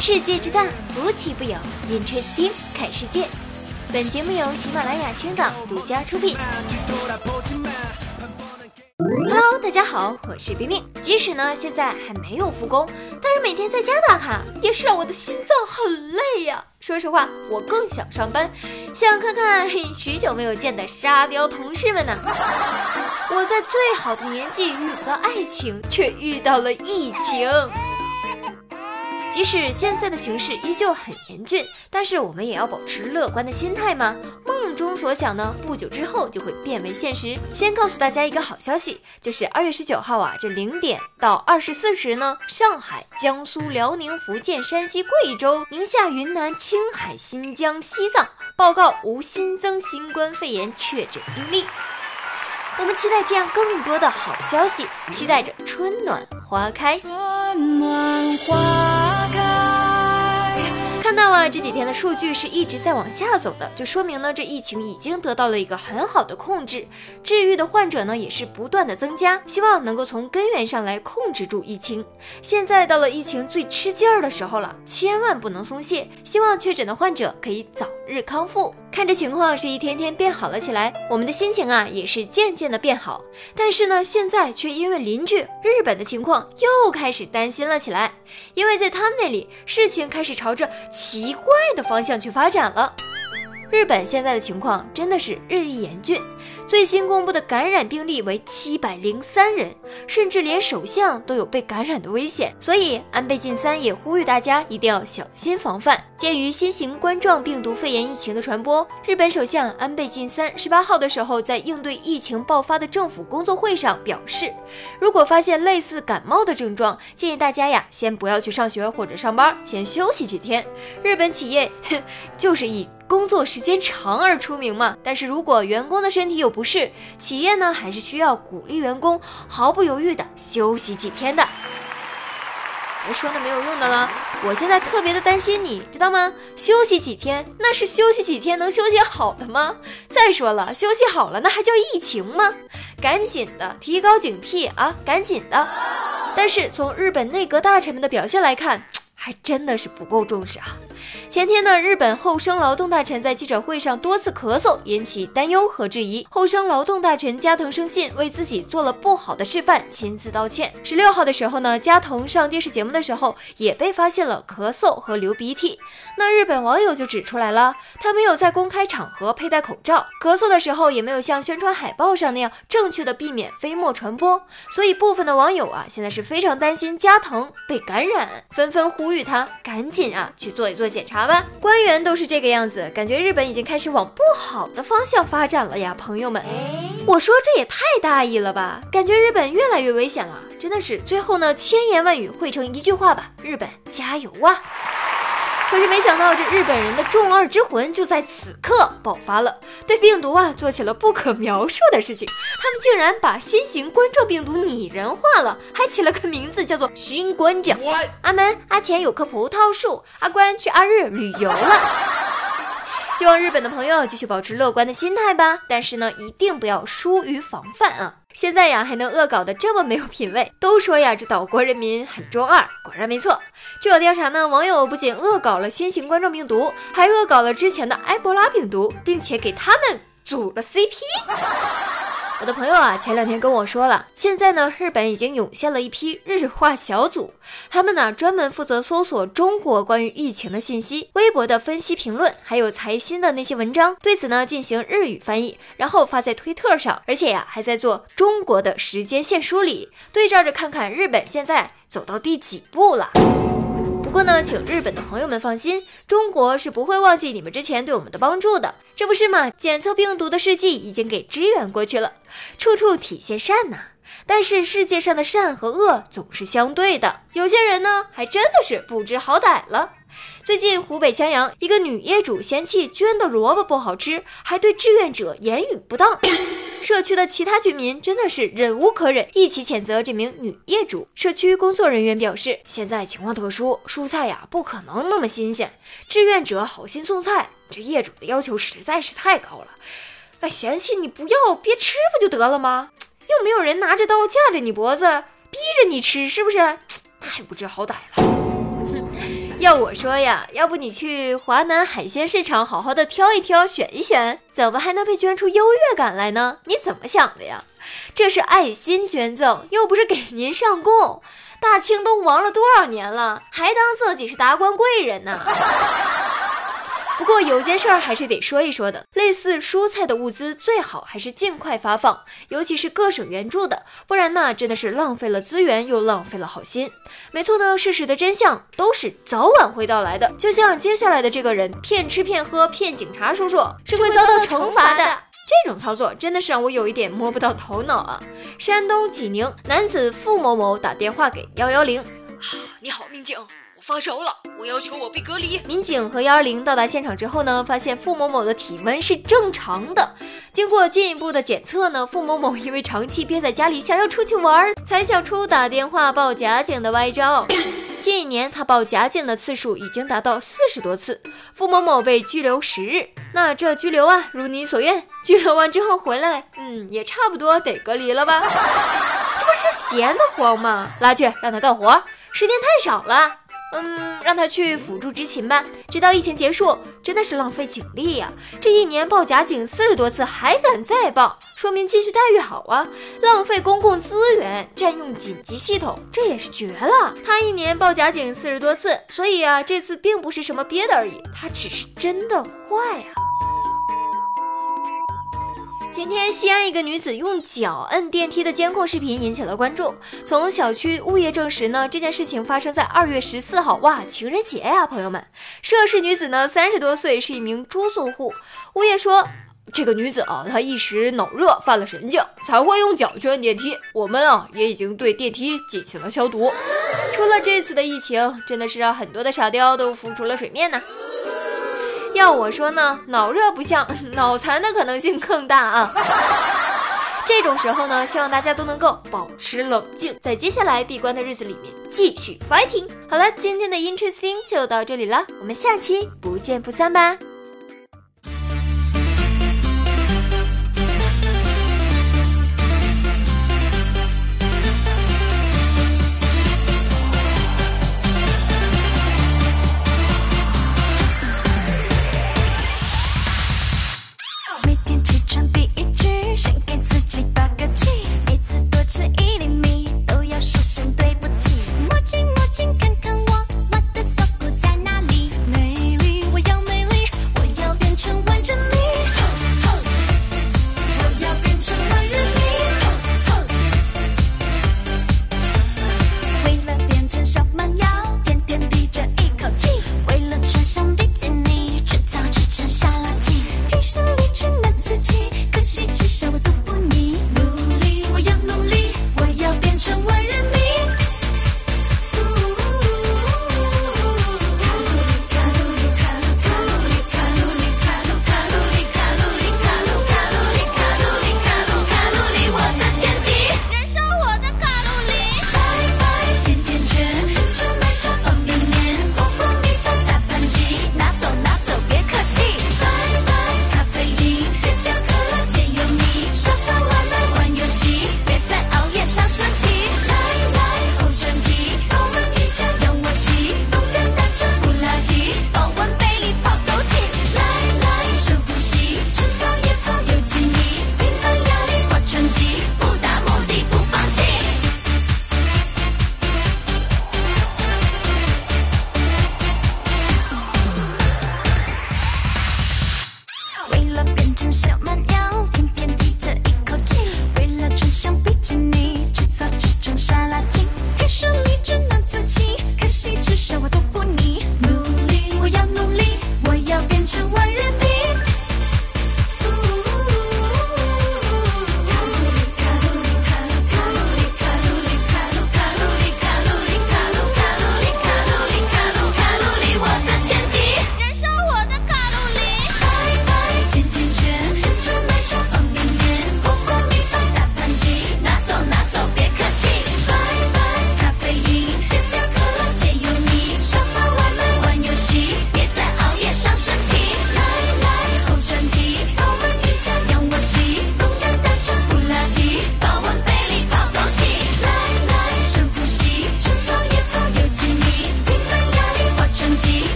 世界之大，无奇不有。Interesting，看世界。本节目由喜马拉雅青岛独家出品。Hello，大家好，我是冰冰。即使呢现在还没有复工，但是每天在家打卡也是让我的心脏很累呀。说实话，我更想上班，想看看许久没有见的沙雕同事们呢。我在最好的年纪遇不到爱情，却遇到了疫情。即使现在的形势依旧很严峻，但是我们也要保持乐观的心态嘛。梦中所想呢，不久之后就会变为现实。先告诉大家一个好消息，就是二月十九号啊，这零点到二十四时呢，上海、江苏、辽宁、福建、山西、贵州、宁夏、云南、青海、新疆、西藏报告无新增新冠肺炎确诊病例。我们期待这样更多的好消息，期待着春暖花开。春暖花。那，这几天的数据是一直在往下走的，就说明呢，这疫情已经得到了一个很好的控制，治愈的患者呢也是不断的增加，希望能够从根源上来控制住疫情。现在到了疫情最吃劲儿的时候了，千万不能松懈，希望确诊的患者可以早日康复。看着情况是一天天变好了起来，我们的心情啊也是渐渐的变好。但是呢，现在却因为邻居日本的情况又开始担心了起来，因为在他们那里事情开始朝着奇怪的方向去发展了。日本现在的情况真的是日益严峻，最新公布的感染病例为七百零三人，甚至连首相都有被感染的危险。所以安倍晋三也呼吁大家一定要小心防范。鉴于新型冠状病毒肺炎疫情的传播，日本首相安倍晋三十八号的时候在应对疫情爆发的政府工作会上表示，如果发现类似感冒的症状，建议大家呀先不要去上学或者上班，先休息几天。日本企业哼就是以。工作时间长而出名嘛，但是如果员工的身体有不适，企业呢还是需要鼓励员工毫不犹豫的休息几天的。别说那没有用的了，我现在特别的担心你，知道吗？休息几天，那是休息几天能休息好的吗？再说了，休息好了那还叫疫情吗？赶紧的提高警惕啊，赶紧的。但是从日本内阁大臣们的表现来看。还真的是不够重视啊！前天呢，日本厚生劳动大臣在记者会上多次咳嗽，引起担忧和质疑。厚生劳动大臣加藤胜信为自己做了不好的示范，亲自道歉。十六号的时候呢，加藤上电视节目的时候也被发现了咳嗽和流鼻涕。那日本网友就指出来了，他没有在公开场合佩戴口罩，咳嗽的时候也没有像宣传海报上那样正确的避免飞沫传播。所以部分的网友啊，现在是非常担心加藤被感染，纷纷呼。呼吁他赶紧啊去做一做检查吧。官员都是这个样子，感觉日本已经开始往不好的方向发展了呀，朋友们。我说这也太大意了吧，感觉日本越来越危险了，真的是。最后呢，千言万语汇成一句话吧，日本加油啊！可是没想到，这日本人的中二之魂就在此刻爆发了，对病毒啊做起了不可描述的事情。他们竟然把新型冠状病毒拟人化了，还起了个名字叫做“新冠者”。阿门，阿钱有棵葡萄树，阿关去阿日旅游了。希望日本的朋友继续保持乐观的心态吧，但是呢，一定不要疏于防范啊。现在呀，还能恶搞的这么没有品位，都说呀，这岛国人民很中二，果然没错。据我调查呢，网友不仅恶搞了新型冠状病毒，还恶搞了之前的埃博拉病毒，并且给他们组了 CP。我的朋友啊，前两天跟我说了，现在呢，日本已经涌现了一批日化小组，他们呢专门负责搜索中国关于疫情的信息、微博的分析评论，还有财新的那些文章，对此呢进行日语翻译，然后发在推特上，而且呀还在做中国的时间线梳理，对照着看看日本现在走到第几步了。不过呢，请日本的朋友们放心，中国是不会忘记你们之前对我们的帮助的，这不是吗？检测病毒的事迹已经给支援过去了，处处体现善呐。但是世界上的善和恶总是相对的，有些人呢还真的是不知好歹了。最近湖北襄阳一个女业主嫌弃捐的萝卜不好吃，还对志愿者言语不当。社区的其他居民真的是忍无可忍，一起谴责这名女业主。社区工作人员表示，现在情况特殊，蔬菜呀不可能那么新鲜。志愿者好心送菜，这业主的要求实在是太高了。那嫌弃你不要，别吃不就得了吗？又没有人拿着刀架着你脖子，逼着你吃，是不是？太不知好歹了。要我说呀，要不你去华南海鲜市场好好的挑一挑、选一选，怎么还能被捐出优越感来呢？你怎么想的呀？这是爱心捐赠，又不是给您上供。大清都亡了多少年了，还当自己是达官贵人呢？不过有件事儿还是得说一说的，类似蔬菜的物资最好还是尽快发放，尤其是各省援助的，不然呢真的是浪费了资源又浪费了好心。没错呢，事实的真相都是早晚会到来的。就像接下来的这个人骗吃骗喝骗警察叔叔，是会遭到惩罚的。这种操作真的是让我有一点摸不到头脑啊！山东济宁男子付某某打电话给幺幺零，你好，民警。发烧了，我要求我被隔离。民警和幺二零到达现场之后呢，发现付某某的体温是正常的。经过进一步的检测呢，付某某 因为长期憋在家里，想要出去玩，才想出打电话报假警的歪招。近一年，他报假警的次数已经达到四十多次。付某某被拘留十日。那这拘留啊，如你所愿，拘留完之后回来，嗯，也差不多得隔离了吧？这不是闲得慌吗？拉去让他干活，时间太少了。嗯，让他去辅助执勤吧，直到疫情结束，真的是浪费警力呀！这一年报假警四十多次，还敢再报，说明进去待遇好啊！浪费公共资源，占用紧急系统，这也是绝了。他一年报假警四十多次，所以啊，这次并不是什么憋的而已，他只是真的坏啊！前天，西安一个女子用脚摁电梯的监控视频引起了关注。从小区物业证实呢，这件事情发生在二月十四号，哇，情人节呀，朋友们！涉事女子呢，三十多岁，是一名租住户。物业说，这个女子啊，她一时脑热犯了神经，才会用脚去摁电梯。我们啊，也已经对电梯进行了消毒。除了这次的疫情，真的是让很多的沙雕都浮出了水面呢。要我说呢，脑热不像，脑残的可能性更大啊！这种时候呢，希望大家都能够保持冷静，在接下来闭关的日子里面继续 fighting。好了，今天的 interesting 就到这里了，我们下期不见不散吧。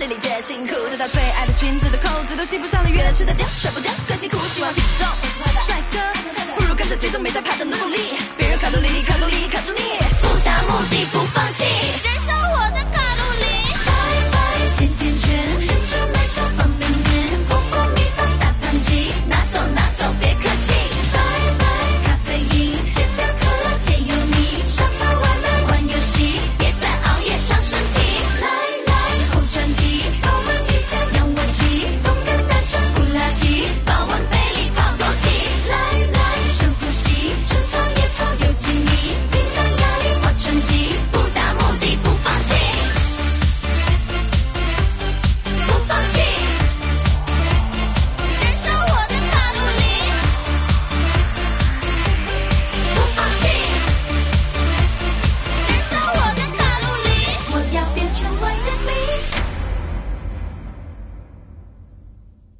得里解辛苦。直到最爱的裙子的扣子都系不上了月亮吃的掉甩不掉更辛苦希望体重是的帅哥不如跟着节奏没在跑的努努力。别人卡路里卡路里卡住你。不达目的不放弃。燃烧我的卡